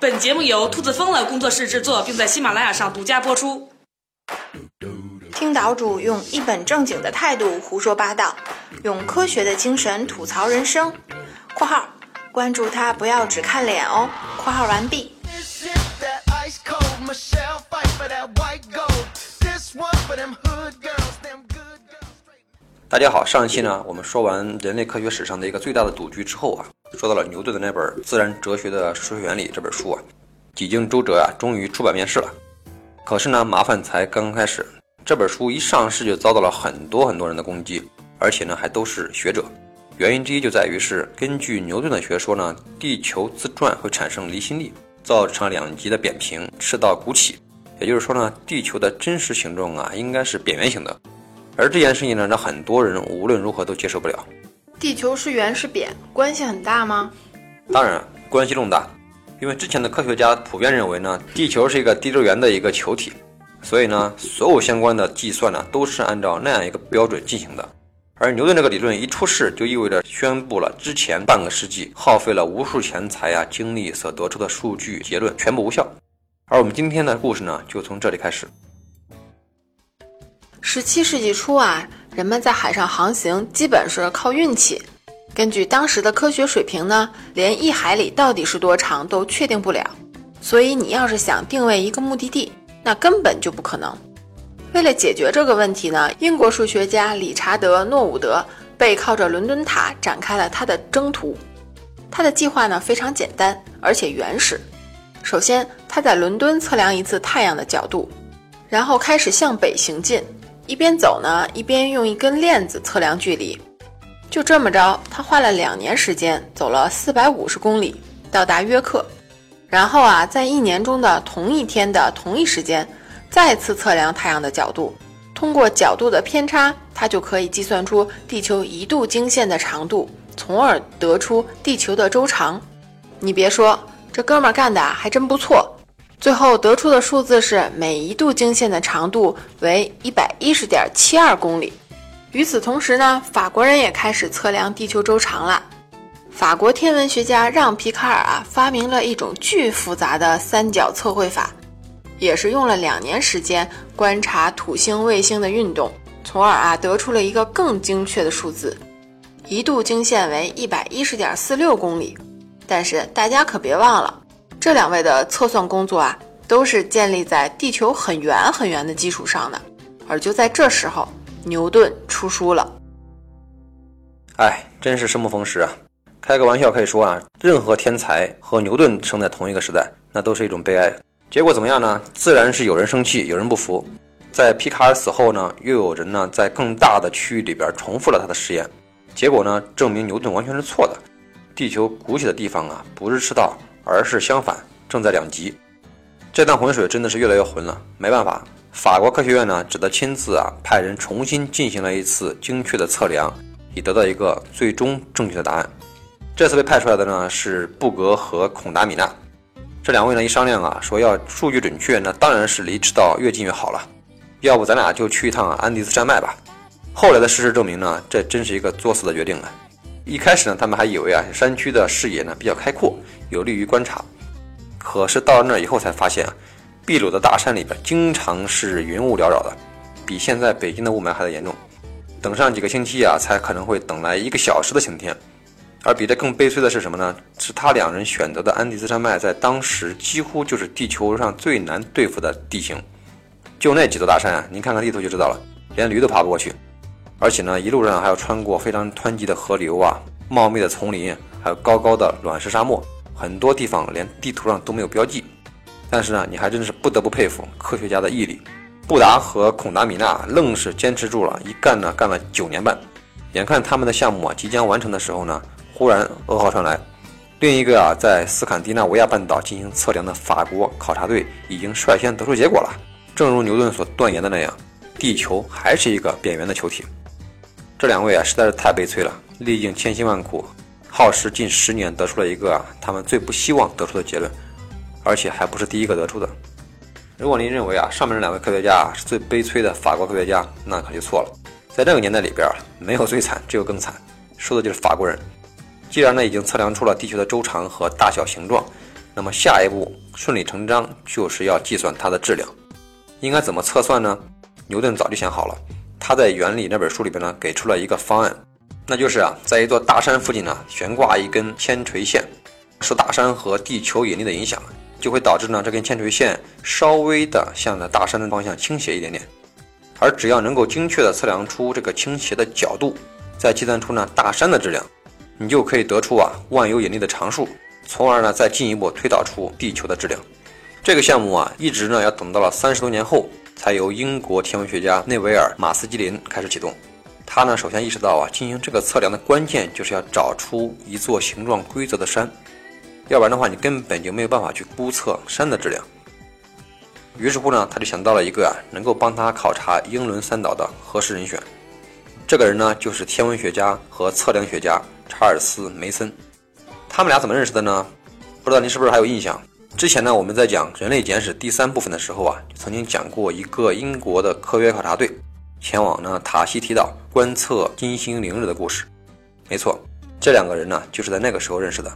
本节目由兔子疯了工作室制作，并在喜马拉雅上独家播出。听岛主用一本正经的态度胡说八道，用科学的精神吐槽人生。（括号关注他，不要只看脸哦。）（括号完毕。）大家好，上一期呢，我们说完人类科学史上的一个最大的赌局之后啊，说到了牛顿的那本《自然哲学的数学原理》这本书啊，几经周折啊，终于出版面世了。可是呢，麻烦才刚刚开始。这本书一上市就遭到了很多很多人的攻击，而且呢，还都是学者。原因之一就在于是根据牛顿的学说呢，地球自转会产生离心力，造成两极的扁平，赤道鼓起。也就是说呢，地球的真实形状啊，应该是扁圆形的。而这件事情呢，让很多人无论如何都接受不了。地球是圆是扁，关系很大吗？当然，关系重大。因为之前的科学家普遍认为呢，地球是一个地周圆的一个球体，所以呢，所有相关的计算呢，都是按照那样一个标准进行的。而牛顿这个理论一出世，就意味着宣布了之前半个世纪耗费了无数钱财啊、精力所得出的数据结论全部无效。而我们今天的故事呢，就从这里开始。十七世纪初啊，人们在海上航行基本是靠运气。根据当时的科学水平呢，连一海里到底是多长都确定不了。所以你要是想定位一个目的地，那根本就不可能。为了解决这个问题呢，英国数学家理查德·诺伍德背靠着伦敦塔展开了他的征途。他的计划呢非常简单，而且原始。首先，他在伦敦测量一次太阳的角度，然后开始向北行进。一边走呢，一边用一根链子测量距离。就这么着，他花了两年时间，走了四百五十公里，到达约克。然后啊，在一年中的同一天的同一时间，再次测量太阳的角度。通过角度的偏差，他就可以计算出地球一度经线的长度，从而得出地球的周长。你别说，这哥们儿干的还真不错。最后得出的数字是每一度经线的长度为一百一十点七二公里。与此同时呢，法国人也开始测量地球周长了。法国天文学家让·皮卡尔啊发明了一种巨复杂的三角测绘法，也是用了两年时间观察土星、卫星的运动，从而啊得出了一个更精确的数字，一度经线为一百一十点四六公里。但是大家可别忘了。这两位的测算工作啊，都是建立在地球很圆很圆的基础上的。而就在这时候，牛顿出书了。哎，真是生不逢时啊！开个玩笑可以说啊，任何天才和牛顿生在同一个时代，那都是一种悲哀。结果怎么样呢？自然是有人生气，有人不服。在皮卡尔死后呢，又有人呢在更大的区域里边重复了他的实验。结果呢，证明牛顿完全是错的。地球鼓起的地方啊，不是赤道。而是相反，正在两极，这趟浑水真的是越来越浑了。没办法，法国科学院呢只得亲自啊派人重新进行了一次精确的测量，以得到一个最终正确的答案。这次被派出来的呢是布格和孔达米纳，这两位呢一商量啊，说要数据准确，那当然是离赤道越近越好了。要不咱俩就去一趟安第斯山脉吧。后来的事实证明呢，这真是一个作死的决定啊。一开始呢，他们还以为啊，山区的视野呢比较开阔，有利于观察。可是到了那儿以后才发现啊，秘鲁的大山里边经常是云雾缭绕的，比现在北京的雾霾还要严重。等上几个星期啊，才可能会等来一个小时的晴天。而比这更悲催的是什么呢？是他两人选择的安第斯山脉，在当时几乎就是地球上最难对付的地形。就那几座大山啊，您看看地图就知道了，连驴都爬不过去。而且呢，一路上还要穿过非常湍急的河流啊，茂密的丛林，还有高高的卵石沙漠，很多地方连地图上都没有标记。但是呢，你还真是不得不佩服科学家的毅力。布达和孔达米纳愣是坚持住了，一干呢干了九年半。眼看他们的项目啊即将完成的时候呢，忽然噩耗传来，另一个啊在斯堪的纳维亚半岛进行测量的法国考察队已经率先得出结果了。正如牛顿所断言的那样，地球还是一个扁圆的球体。这两位啊实在是太悲催了，历尽千辛万苦，耗时近十年，得出了一个啊他们最不希望得出的结论，而且还不是第一个得出的。如果您认为啊上面这两位科学家啊是最悲催的法国科学家，那可就错了。在这个年代里边，没有最惨，只有更惨，说的就是法国人。既然呢已经测量出了地球的周长和大小形状，那么下一步顺理成章就是要计算它的质量。应该怎么测算呢？牛顿早就想好了，他在《原理》那本书里边呢给出了一个方案，那就是啊，在一座大山附近呢悬挂一根铅垂线，受大山和地球引力的影响，就会导致呢这根铅垂线稍微的向着大山的方向倾斜一点点。而只要能够精确的测量出这个倾斜的角度，再计算出呢大山的质量，你就可以得出啊万有引力的常数，从而呢再进一步推导出地球的质量。这个项目啊一直呢要等到了三十多年后，才由英国天文学家内维尔马斯基林开始启动。他呢首先意识到啊进行这个测量的关键就是要找出一座形状规则的山，要不然的话你根本就没有办法去估测山的质量。于是乎呢，他就想到了一个啊，能够帮他考察英伦三岛的合适人选。这个人呢，就是天文学家和测量学家查尔斯·梅森。他们俩怎么认识的呢？不知道您是不是还有印象？之前呢，我们在讲《人类简史》第三部分的时候啊，曾经讲过一个英国的科学考察队前往呢塔希提岛观测金星凌日的故事。没错，这两个人呢，就是在那个时候认识的。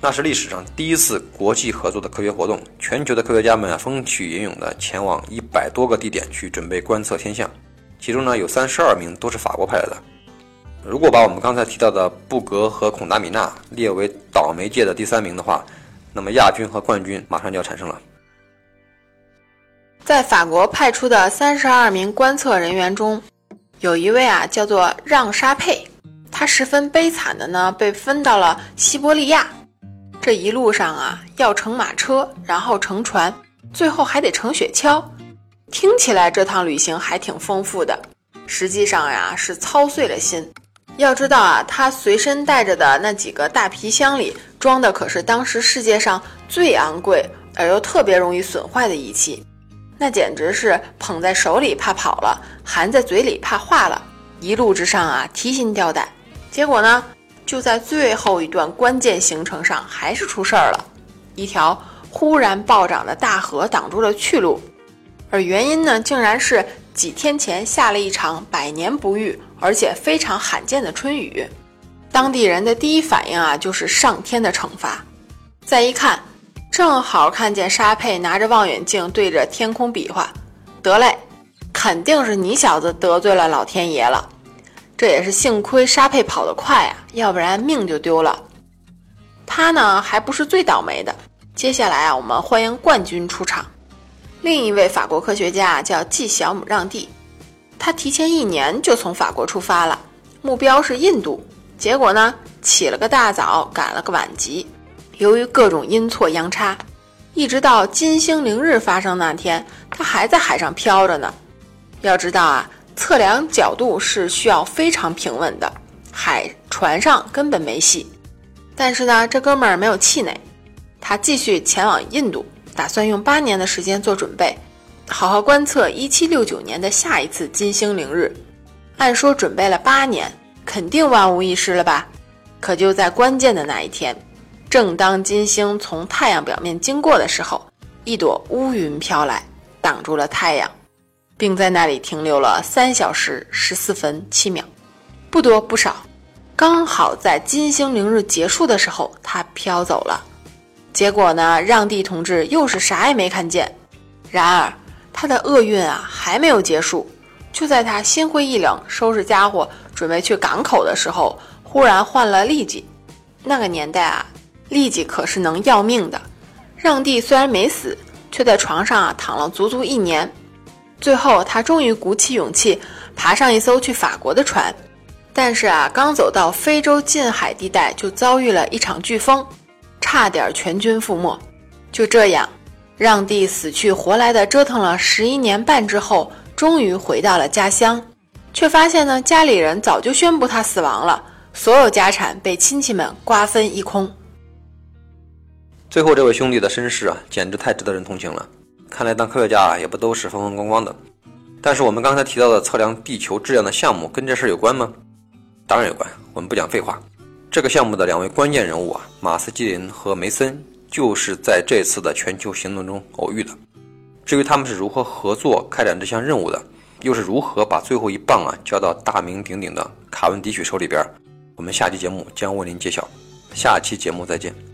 那是历史上第一次国际合作的科学活动，全球的科学家们，风起云涌的前往一百多个地点去准备观测天象，其中呢有三十二名都是法国派来的。如果把我们刚才提到的布格和孔达米纳列为倒霉界的第三名的话，那么亚军和冠军马上就要产生了。在法国派出的三十二名观测人员中，有一位啊叫做让沙佩，他十分悲惨的呢被分到了西伯利亚。这一路上啊，要乘马车，然后乘船，最后还得乘雪橇。听起来这趟旅行还挺丰富的，实际上呀是操碎了心。要知道啊，他随身带着的那几个大皮箱里装的可是当时世界上最昂贵而又特别容易损坏的仪器，那简直是捧在手里怕跑了，含在嘴里怕化了。一路之上啊，提心吊胆。结果呢？就在最后一段关键行程上，还是出事儿了。一条忽然暴涨的大河挡住了去路，而原因呢，竟然是几天前下了一场百年不遇而且非常罕见的春雨。当地人的第一反应啊，就是上天的惩罚。再一看，正好看见沙佩拿着望远镜对着天空比划，得嘞，肯定是你小子得罪了老天爷了。这也是幸亏沙佩跑得快啊，要不然命就丢了。他呢还不是最倒霉的。接下来啊，我们欢迎冠军出场。另一位法国科学家叫季小姆让蒂，他提前一年就从法国出发了，目标是印度。结果呢，起了个大早，赶了个晚集。由于各种阴错阳差，一直到金星凌日发生那天，他还在海上漂着呢。要知道啊。测量角度是需要非常平稳的，海船上根本没戏。但是呢，这哥们儿没有气馁，他继续前往印度，打算用八年的时间做准备，好好观测1769年的下一次金星凌日。按说准备了八年，肯定万无一失了吧？可就在关键的那一天，正当金星从太阳表面经过的时候，一朵乌云飘来，挡住了太阳。并在那里停留了三小时十四分七秒，不多不少，刚好在金星凌日结束的时候，它飘走了。结果呢，让地同志又是啥也没看见。然而，他的厄运啊还没有结束。就在他心灰意冷、收拾家伙准备去港口的时候，忽然换了痢疾。那个年代啊，痢疾可是能要命的。让帝虽然没死，却在床上啊躺了足足一年。最后，他终于鼓起勇气爬上一艘去法国的船，但是啊，刚走到非洲近海地带，就遭遇了一场飓风，差点全军覆没。就这样，让帝死去活来的折腾了十一年半之后，终于回到了家乡，却发现呢，家里人早就宣布他死亡了，所有家产被亲戚们瓜分一空。最后，这位兄弟的身世啊，简直太值得人同情了。看来当科学家啊，也不都是风风光光的。但是我们刚才提到的测量地球质量的项目，跟这事有关吗？当然有关。我们不讲废话。这个项目的两位关键人物啊，马斯基林和梅森，就是在这次的全球行动中偶遇的。至于他们是如何合作开展这项任务的，又是如何把最后一棒啊交到大名鼎鼎的卡文迪许手里边，我们下期节目将为您揭晓。下期节目再见。